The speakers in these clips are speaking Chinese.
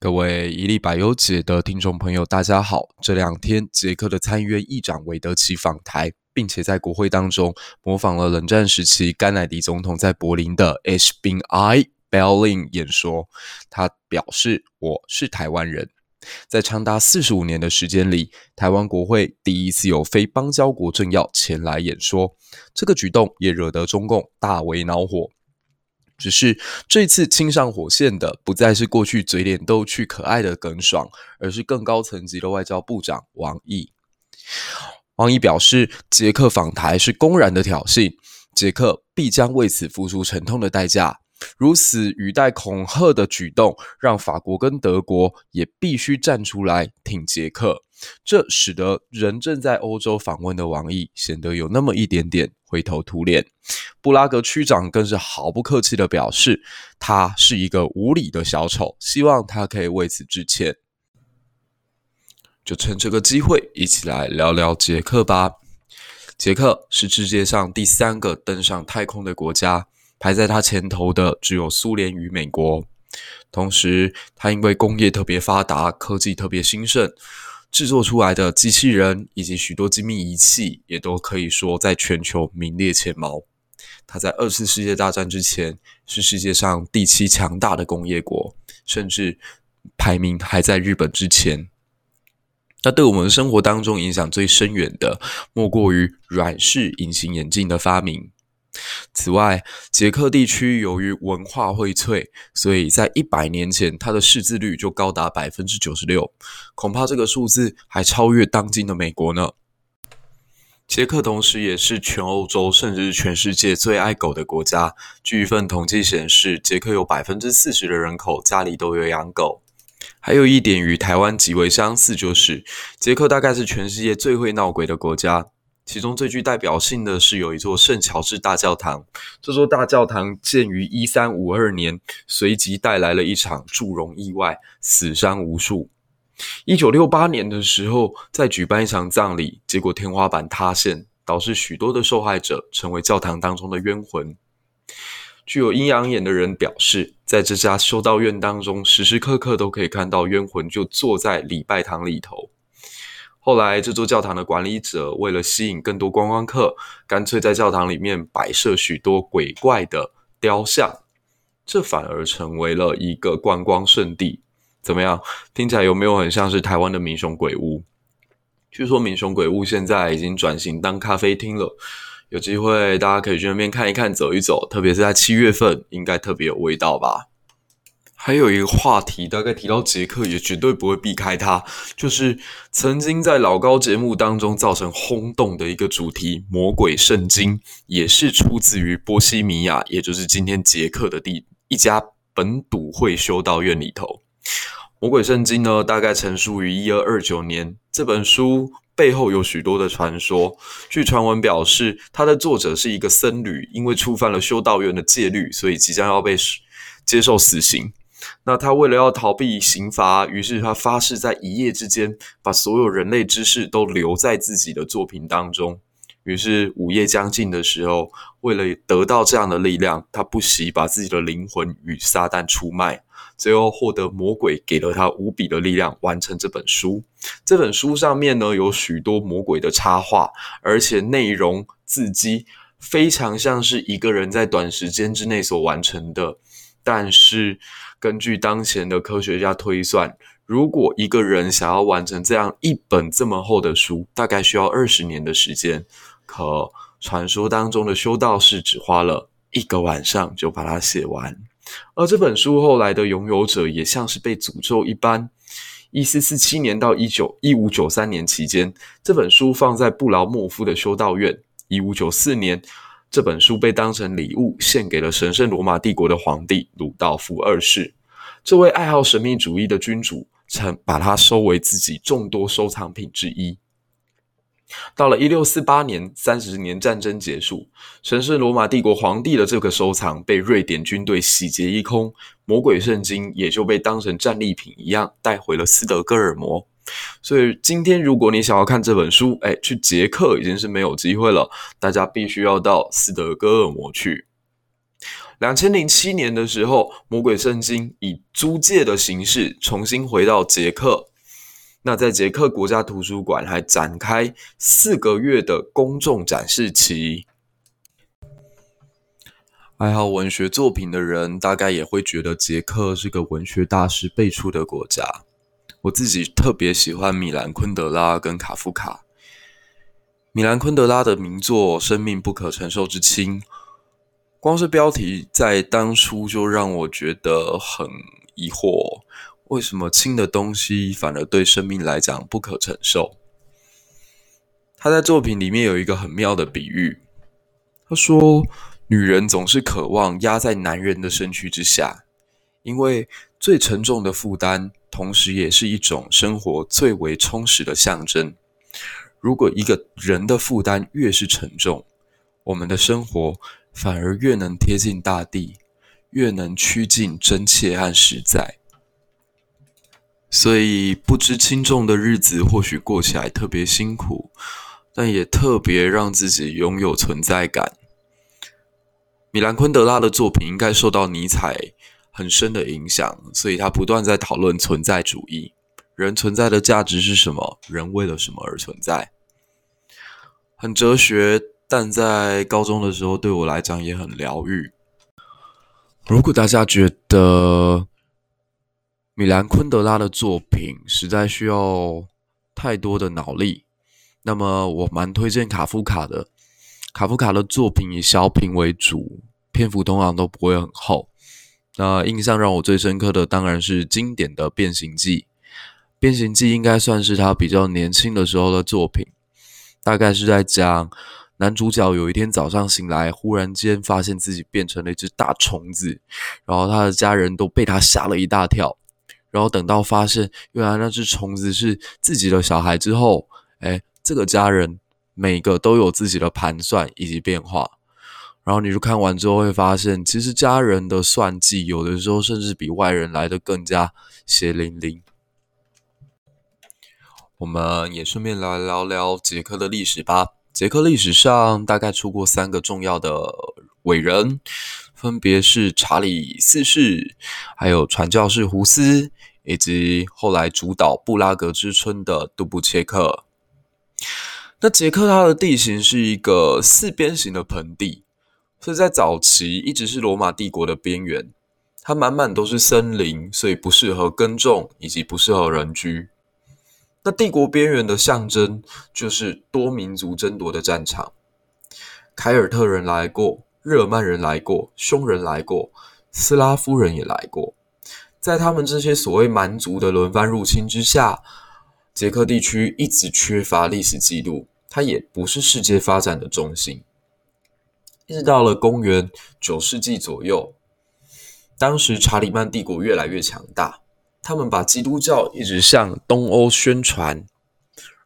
各位一历百忧解的听众朋友，大家好。这两天，捷克的参议院议长韦德奇访台，并且在国会当中模仿了冷战时期甘乃迪总统在柏林的 “H b i n I Berlin 演说。他表示：“我是台湾人。”在长达四十五年的时间里，台湾国会第一次有非邦交国政要前来演说，这个举动也惹得中共大为恼火。只是这次亲上火线的不再是过去嘴脸逗趣可爱的耿爽，而是更高层级的外交部长王毅。王毅表示，捷克访台是公然的挑衅，捷克必将为此付出沉痛的代价。如此语带恐吓的举动，让法国跟德国也必须站出来挺捷克。这使得人正在欧洲访问的王毅显得有那么一点点灰头土脸。布拉格区长更是毫不客气地表示，他是一个无理的小丑，希望他可以为此致歉。就趁这个机会，一起来聊聊捷克吧。捷克是世界上第三个登上太空的国家，排在他前头的只有苏联与美国。同时，他因为工业特别发达，科技特别兴盛。制作出来的机器人以及许多精密仪器，也都可以说在全球名列前茅。它在二次世界大战之前是世界上第七强大的工业国，甚至排名还在日本之前。那对我们生活当中影响最深远的，莫过于软式隐形眼镜的发明。此外，捷克地区由于文化荟萃，所以在一百年前，它的识字率就高达百分之九十六，恐怕这个数字还超越当今的美国呢。捷克同时也是全欧洲甚至全世界最爱狗的国家。据一份统计显示，捷克有百分之四十的人口家里都有养狗。还有一点与台湾极为相似，就是捷克大概是全世界最会闹鬼的国家。其中最具代表性的是有一座圣乔治大教堂。这座大教堂建于一三五二年，随即带来了一场祝融意外，死伤无数。一九六八年的时候，在举办一场葬礼，结果天花板塌陷，导致许多的受害者成为教堂当中的冤魂。具有阴阳眼的人表示，在这家修道院当中，时时刻刻都可以看到冤魂就坐在礼拜堂里头。后来，这座教堂的管理者为了吸引更多观光客，干脆在教堂里面摆设许多鬼怪的雕像，这反而成为了一个观光圣地。怎么样？听起来有没有很像是台湾的民雄鬼屋？据说民雄鬼屋现在已经转型当咖啡厅了，有机会大家可以去那边看一看、走一走，特别是在七月份，应该特别有味道吧。还有一个话题，大概提到杰克也绝对不会避开它，就是曾经在老高节目当中造成轰动的一个主题——魔鬼圣经，也是出自于波西米亚，也就是今天捷克的地一家本笃会修道院里头。魔鬼圣经呢，大概成书于一二二九年。这本书背后有许多的传说，据传闻表示，它的作者是一个僧侣，因为触犯了修道院的戒律，所以即将要被接受死刑。那他为了要逃避刑罚，于是他发誓在一夜之间把所有人类知识都留在自己的作品当中。于是午夜将近的时候，为了得到这样的力量，他不惜把自己的灵魂与撒旦出卖，最后获得魔鬼给了他无比的力量，完成这本书。这本书上面呢，有许多魔鬼的插画，而且内容字迹非常像是一个人在短时间之内所完成的，但是。根据当前的科学家推算，如果一个人想要完成这样一本这么厚的书，大概需要二十年的时间。可传说当中的修道士只花了一个晚上就把它写完。而这本书后来的拥有者也像是被诅咒一般。一四四七年到一九一五九三年期间，这本书放在布劳莫夫的修道院。一五九四年。这本书被当成礼物献给了神圣罗马帝国的皇帝鲁道夫二世。这位爱好神秘主义的君主曾把它收为自己众多收藏品之一。到了一六四八年，三十年战争结束，神圣罗马帝国皇帝的这个收藏被瑞典军队洗劫一空，魔鬼圣经也就被当成战利品一样带回了斯德哥尔摩。所以今天如果你想要看这本书，哎，去捷克已经是没有机会了，大家必须要到斯德哥尔摩去。两千零七年的时候，魔鬼圣经以租借的形式重新回到捷克。那在捷克国家图书馆还展开四个月的公众展示期。爱好文学作品的人，大概也会觉得捷克是个文学大师辈出的国家。我自己特别喜欢米兰昆德拉跟卡夫卡。米兰昆德拉的名作《生命不可承受之轻》，光是标题在当初就让我觉得很疑惑。为什么轻的东西反而对生命来讲不可承受？他在作品里面有一个很妙的比喻，他说：“女人总是渴望压在男人的身躯之下，因为最沉重的负担，同时也是一种生活最为充实的象征。如果一个人的负担越是沉重，我们的生活反而越能贴近大地，越能趋近真切和实在。”所以不知轻重的日子，或许过起来特别辛苦，但也特别让自己拥有存在感。米兰昆德拉的作品应该受到尼采很深的影响，所以他不断在讨论存在主义：人存在的价值是什么？人为了什么而存在？很哲学，但在高中的时候对我来讲也很疗愈。如果大家觉得，米兰昆德拉的作品实在需要太多的脑力，那么我蛮推荐卡夫卡的。卡夫卡的作品以小品为主，篇幅通常都不会很厚。那印象让我最深刻的当然是经典的《变形记》。《变形记》应该算是他比较年轻的时候的作品，大概是在讲男主角有一天早上醒来，忽然间发现自己变成了一只大虫子，然后他的家人都被他吓了一大跳。然后等到发现原来那只虫子是自己的小孩之后，哎，这个家人每个都有自己的盘算以及变化。然后你就看完之后会发现，其实家人的算计有的时候甚至比外人来得更加血淋淋。我们也顺便来聊聊捷克的历史吧。捷克历史上大概出过三个重要的伟人。分别是查理四世，还有传教士胡斯，以及后来主导布拉格之春的杜布切克。那捷克它的地形是一个四边形的盆地，所以在早期一直是罗马帝国的边缘，它满满都是森林，所以不适合耕种，以及不适合人居。那帝国边缘的象征就是多民族争夺的战场，凯尔特人来过。日耳曼人来过，匈人来过，斯拉夫人也来过。在他们这些所谓蛮族的轮番入侵之下，捷克地区一直缺乏历史记录，它也不是世界发展的中心。一直到了公元九世纪左右，当时查理曼帝国越来越强大，他们把基督教一直向东欧宣传，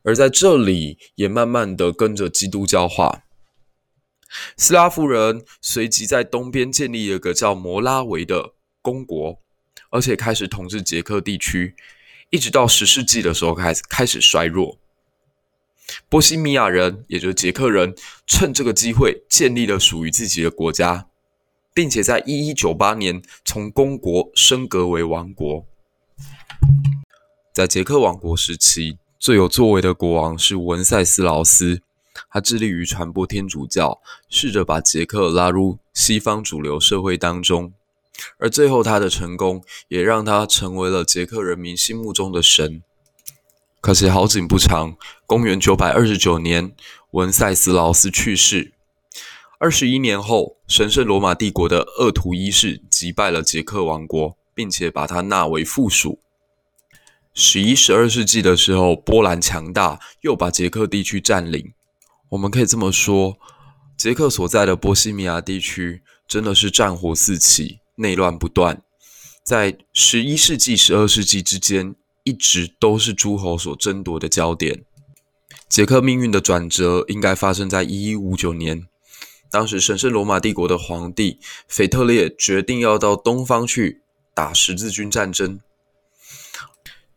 而在这里也慢慢的跟着基督教化。斯拉夫人随即在东边建立了个叫摩拉维的公国，而且开始统治捷克地区，一直到十世纪的时候开始开始衰弱。波西米亚人，也就是捷克人，趁这个机会建立了属于自己的国家，并且在一一九八年从公国升格为王国。在捷克王国时期，最有作为的国王是文塞斯劳斯。他致力于传播天主教，试着把捷克拉入西方主流社会当中，而最后他的成功也让他成为了捷克人民心目中的神。可惜好景不长，公元九百二十九年，文塞斯劳斯去世。二十一年后，神圣罗马帝国的鄂图一世击败了捷克王国，并且把他纳为附属。十一、十二世纪的时候，波兰强大，又把捷克地区占领。我们可以这么说，捷克所在的波西米亚地区真的是战火四起，内乱不断。在十一世纪、十二世纪之间，一直都是诸侯所争夺的焦点。捷克命运的转折应该发生在一一五九年，当时神圣罗马帝国的皇帝腓特烈决定要到东方去打十字军战争。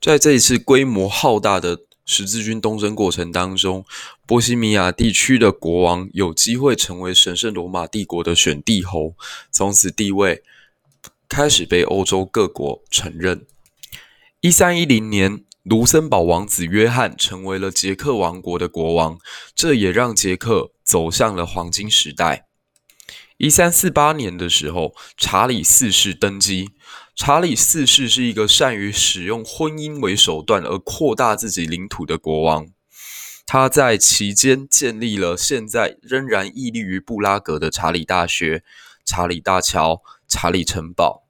在这一次规模浩大的十字军东征过程当中，波西米亚地区的国王有机会成为神圣罗马帝国的选帝侯，从此地位开始被欧洲各国承认。一三一零年，卢森堡王子约翰成为了捷克王国的国王，这也让捷克走向了黄金时代。一三四八年的时候，查理四世登基。查理四世是一个善于使用婚姻为手段而扩大自己领土的国王。他在期间建立了现在仍然屹立于布拉格的查理大学、查理大桥、查理城堡。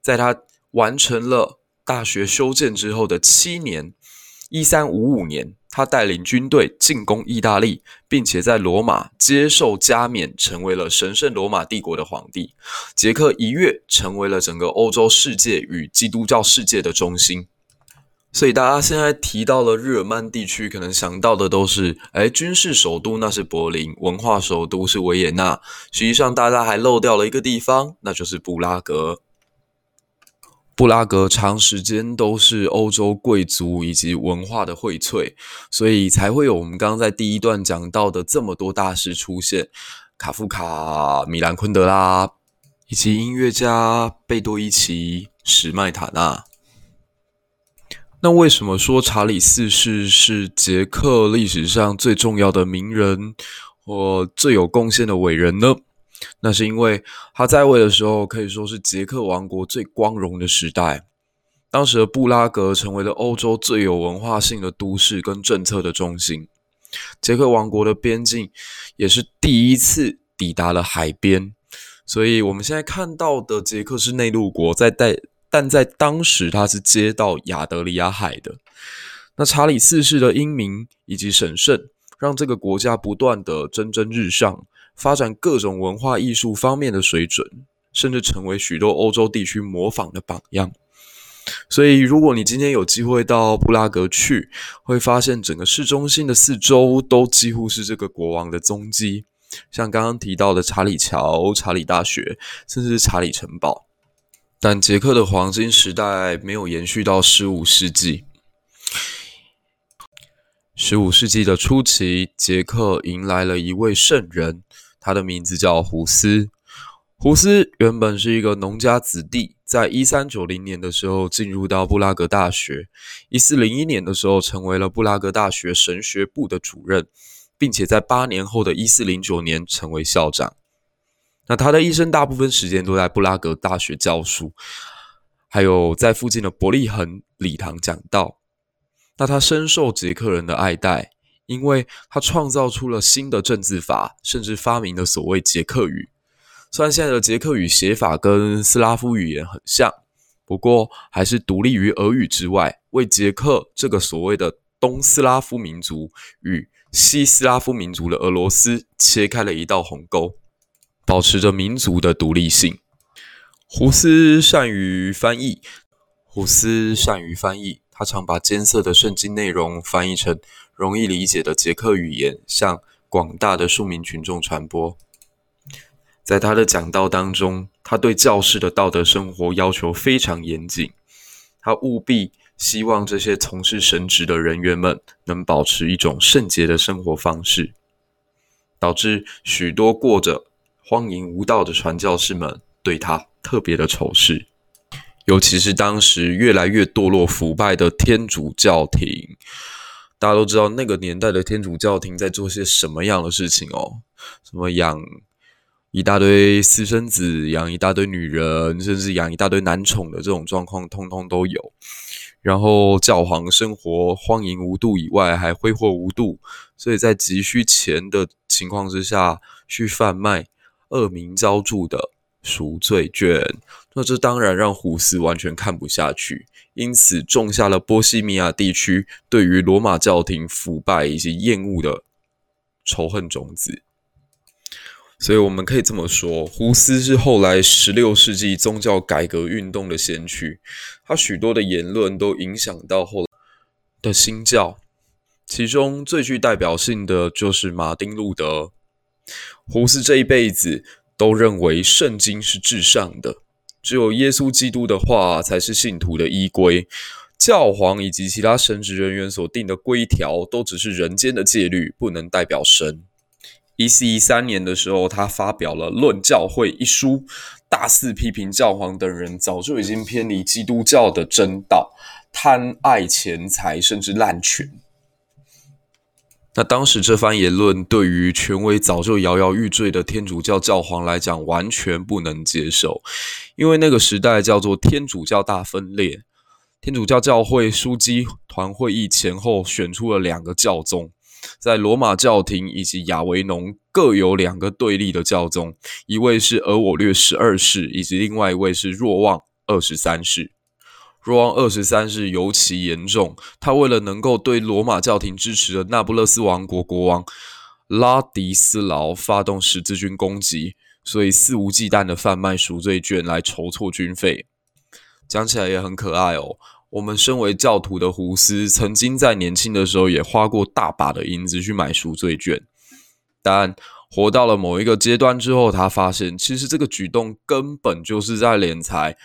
在他完成了大学修建之后的七年，一三五五年。他带领军队进攻意大利，并且在罗马接受加冕，成为了神圣罗马帝国的皇帝。捷克一跃成为了整个欧洲世界与基督教世界的中心。所以大家现在提到了日耳曼地区，可能想到的都是，哎，军事首都那是柏林，文化首都是维也纳。实际上，大家还漏掉了一个地方，那就是布拉格。布拉格长时间都是欧洲贵族以及文化的荟萃，所以才会有我们刚刚在第一段讲到的这么多大师出现：卡夫卡、米兰昆德拉，以及音乐家贝多伊奇、史麦塔纳。那为什么说查理四世是捷克历史上最重要的名人或最有贡献的伟人呢？那是因为他在位的时候可以说是捷克王国最光荣的时代。当时的布拉格成为了欧洲最有文化性的都市跟政策的中心。捷克王国的边境也是第一次抵达了海边，所以我们现在看到的捷克是内陆国，在带，但在当时它是接到亚得里亚海的。那查理四世的英明以及审慎，让这个国家不断的蒸蒸日上。发展各种文化艺术方面的水准，甚至成为许多欧洲地区模仿的榜样。所以，如果你今天有机会到布拉格去，会发现整个市中心的四周都几乎是这个国王的踪迹，像刚刚提到的查理桥、查理大学，甚至是查理城堡。但捷克的黄金时代没有延续到十五世纪。十五世纪的初期，捷克迎来了一位圣人。他的名字叫胡斯。胡斯原本是一个农家子弟，在一三九零年的时候进入到布拉格大学，一四零一年的时候成为了布拉格大学神学部的主任，并且在八年后的一四零九年成为校长。那他的一生大部分时间都在布拉格大学教书，还有在附近的伯利恒礼堂讲道。那他深受捷克人的爱戴。因为他创造出了新的正字法，甚至发明了所谓捷克语。虽然现在的捷克语写法跟斯拉夫语言很像，不过还是独立于俄语之外，为捷克这个所谓的东斯拉夫民族与西斯拉夫民族的俄罗斯切开了一道鸿沟，保持着民族的独立性。胡斯善于翻译，胡斯善于翻译，他常把艰涩的圣经内容翻译成。容易理解的捷克语言向广大的庶民群众传播。在他的讲道当中，他对教士的道德生活要求非常严谨。他务必希望这些从事神职的人员们能保持一种圣洁的生活方式，导致许多过着荒淫无道的传教士们对他特别的仇视，尤其是当时越来越堕落腐败的天主教廷。大家都知道那个年代的天主教廷在做些什么样的事情哦？什么养一大堆私生子，养一大堆女人，甚至养一大堆男宠的这种状况，通通都有。然后教皇生活荒淫无度以外，还挥霍无度，所以在急需钱的情况之下，去贩卖恶名昭著的赎罪券。那这当然让胡斯完全看不下去。因此，种下了波西米亚地区对于罗马教廷腐败以及厌恶的仇恨种子。所以我们可以这么说，胡斯是后来十六世纪宗教改革运动的先驱，他许多的言论都影响到后的新教，其中最具代表性的就是马丁路德。胡斯这一辈子都认为圣经是至上的，只有耶稣基督的话才是信徒的依归，教皇以及其他神职人员所定的规条都只是人间的戒律，不能代表神。一四一三年的时候，他发表了《论教会》一书，大肆批评教皇等人早就已经偏离基督教的真道，贪爱钱财，甚至滥权。那当时这番言论对于权威早就摇摇欲坠的天主教教皇来讲，完全不能接受，因为那个时代叫做天主教大分裂，天主教教会枢机团会议前后选出了两个教宗。在罗马教廷以及亚维农各有两个对立的教宗，一位是额我略十二世，以及另外一位是若望二十三世。若望二十三世尤其严重，他为了能够对罗马教廷支持的那不勒斯王国国王拉迪斯劳发动十字军攻击，所以肆无忌惮的贩卖赎罪券来筹措军费。讲起来也很可爱哦。我们身为教徒的胡斯，曾经在年轻的时候也花过大把的银子去买赎罪券，但活到了某一个阶段之后，他发现其实这个举动根本就是在敛财，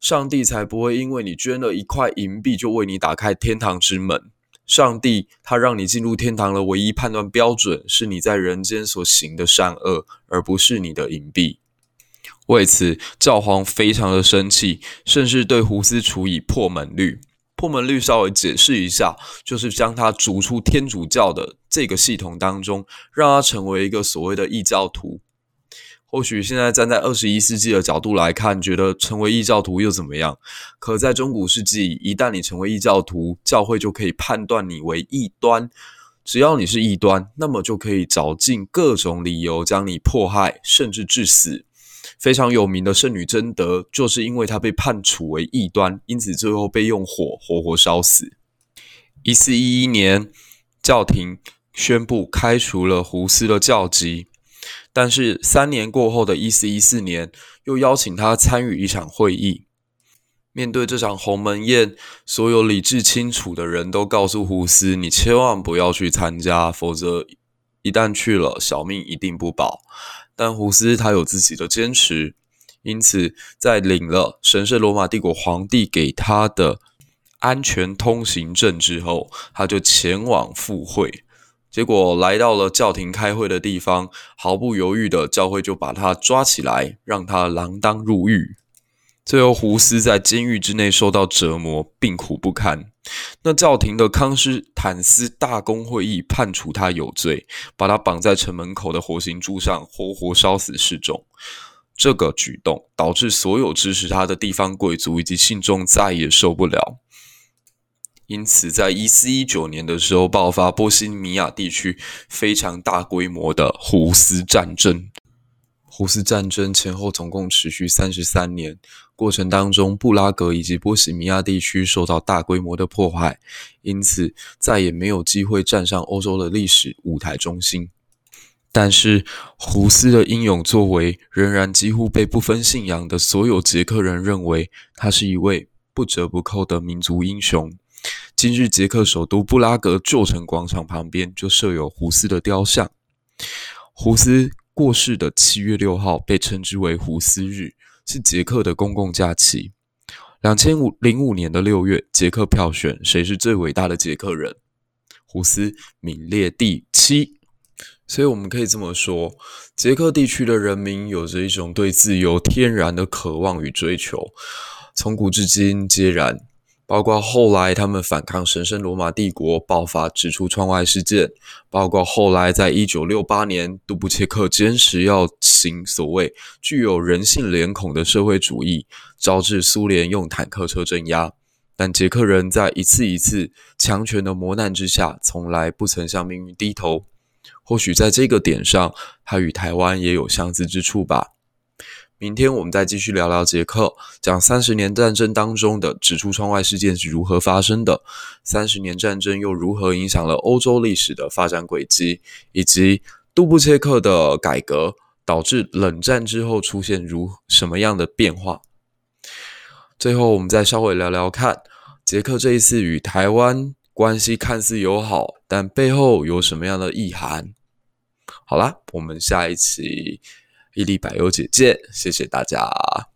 上帝才不会因为你捐了一块银币就为你打开天堂之门。上帝他让你进入天堂的唯一判断标准是你在人间所行的善恶，而不是你的银币。为此，教皇非常的生气，甚至对胡斯处以破门律。破门律稍微解释一下，就是将他逐出天主教的这个系统当中，让他成为一个所谓的异教徒。或许现在站在二十一世纪的角度来看，觉得成为异教徒又怎么样？可在中古世纪，一旦你成为异教徒，教会就可以判断你为异端。只要你是异端，那么就可以找尽各种理由将你迫害，甚至致死。非常有名的圣女贞德，就是因为她被判处为异端，因此最后被用火活活烧死。一四一一年，教廷宣布开除了胡斯的教籍，但是三年过后的一四一四年，又邀请他参与一场会议。面对这场鸿门宴，所有理智清楚的人都告诉胡斯：“你千万不要去参加，否则一旦去了，小命一定不保。”但胡斯他有自己的坚持，因此在领了神圣罗马帝国皇帝给他的安全通行证之后，他就前往赴会。结果来到了教廷开会的地方，毫不犹豫的教会就把他抓起来，让他锒铛入狱。最后，胡斯在监狱之内受到折磨，病苦不堪。那教廷的康斯坦斯大公会议判处他有罪，把他绑在城门口的火刑柱上，活活烧死示众。这个举动导致所有支持他的地方贵族以及信众再也受不了，因此，在一四一九年的时候，爆发波西米亚地区非常大规模的胡斯战争。胡斯战争前后总共持续三十三年。过程当中，布拉格以及波西米亚地区受到大规模的破坏，因此再也没有机会站上欧洲的历史舞台中心。但是，胡斯的英勇作为仍然几乎被不分信仰的所有捷克人认为他是一位不折不扣的民族英雄。今日捷克首都布拉格旧城广场旁边就设有胡斯的雕像。胡斯过世的七月六号被称之为胡斯日。是捷克的公共假期。两千五零五年的六月，捷克票选谁是最伟大的捷克人，胡斯名列第七。所以我们可以这么说，捷克地区的人民有着一种对自由天然的渴望与追求，从古至今皆然。包括后来他们反抗神圣罗马帝国，爆发指出窗外事件；包括后来在一九六八年，杜布切克坚持要行所谓具有人性脸孔的社会主义，招致苏联用坦克车镇压。但捷克人在一次一次强权的磨难之下，从来不曾向命运低头。或许在这个点上，他与台湾也有相似之处吧。明天我们再继续聊聊捷克，讲三十年战争当中的指出窗外事件是如何发生的，三十年战争又如何影响了欧洲历史的发展轨迹，以及杜布切克的改革导致冷战之后出现如什么样的变化？最后，我们再稍微聊聊看，捷克这一次与台湾关系看似友好，但背后有什么样的意涵？好啦，我们下一期伊丽柏油姐姐谢谢大家。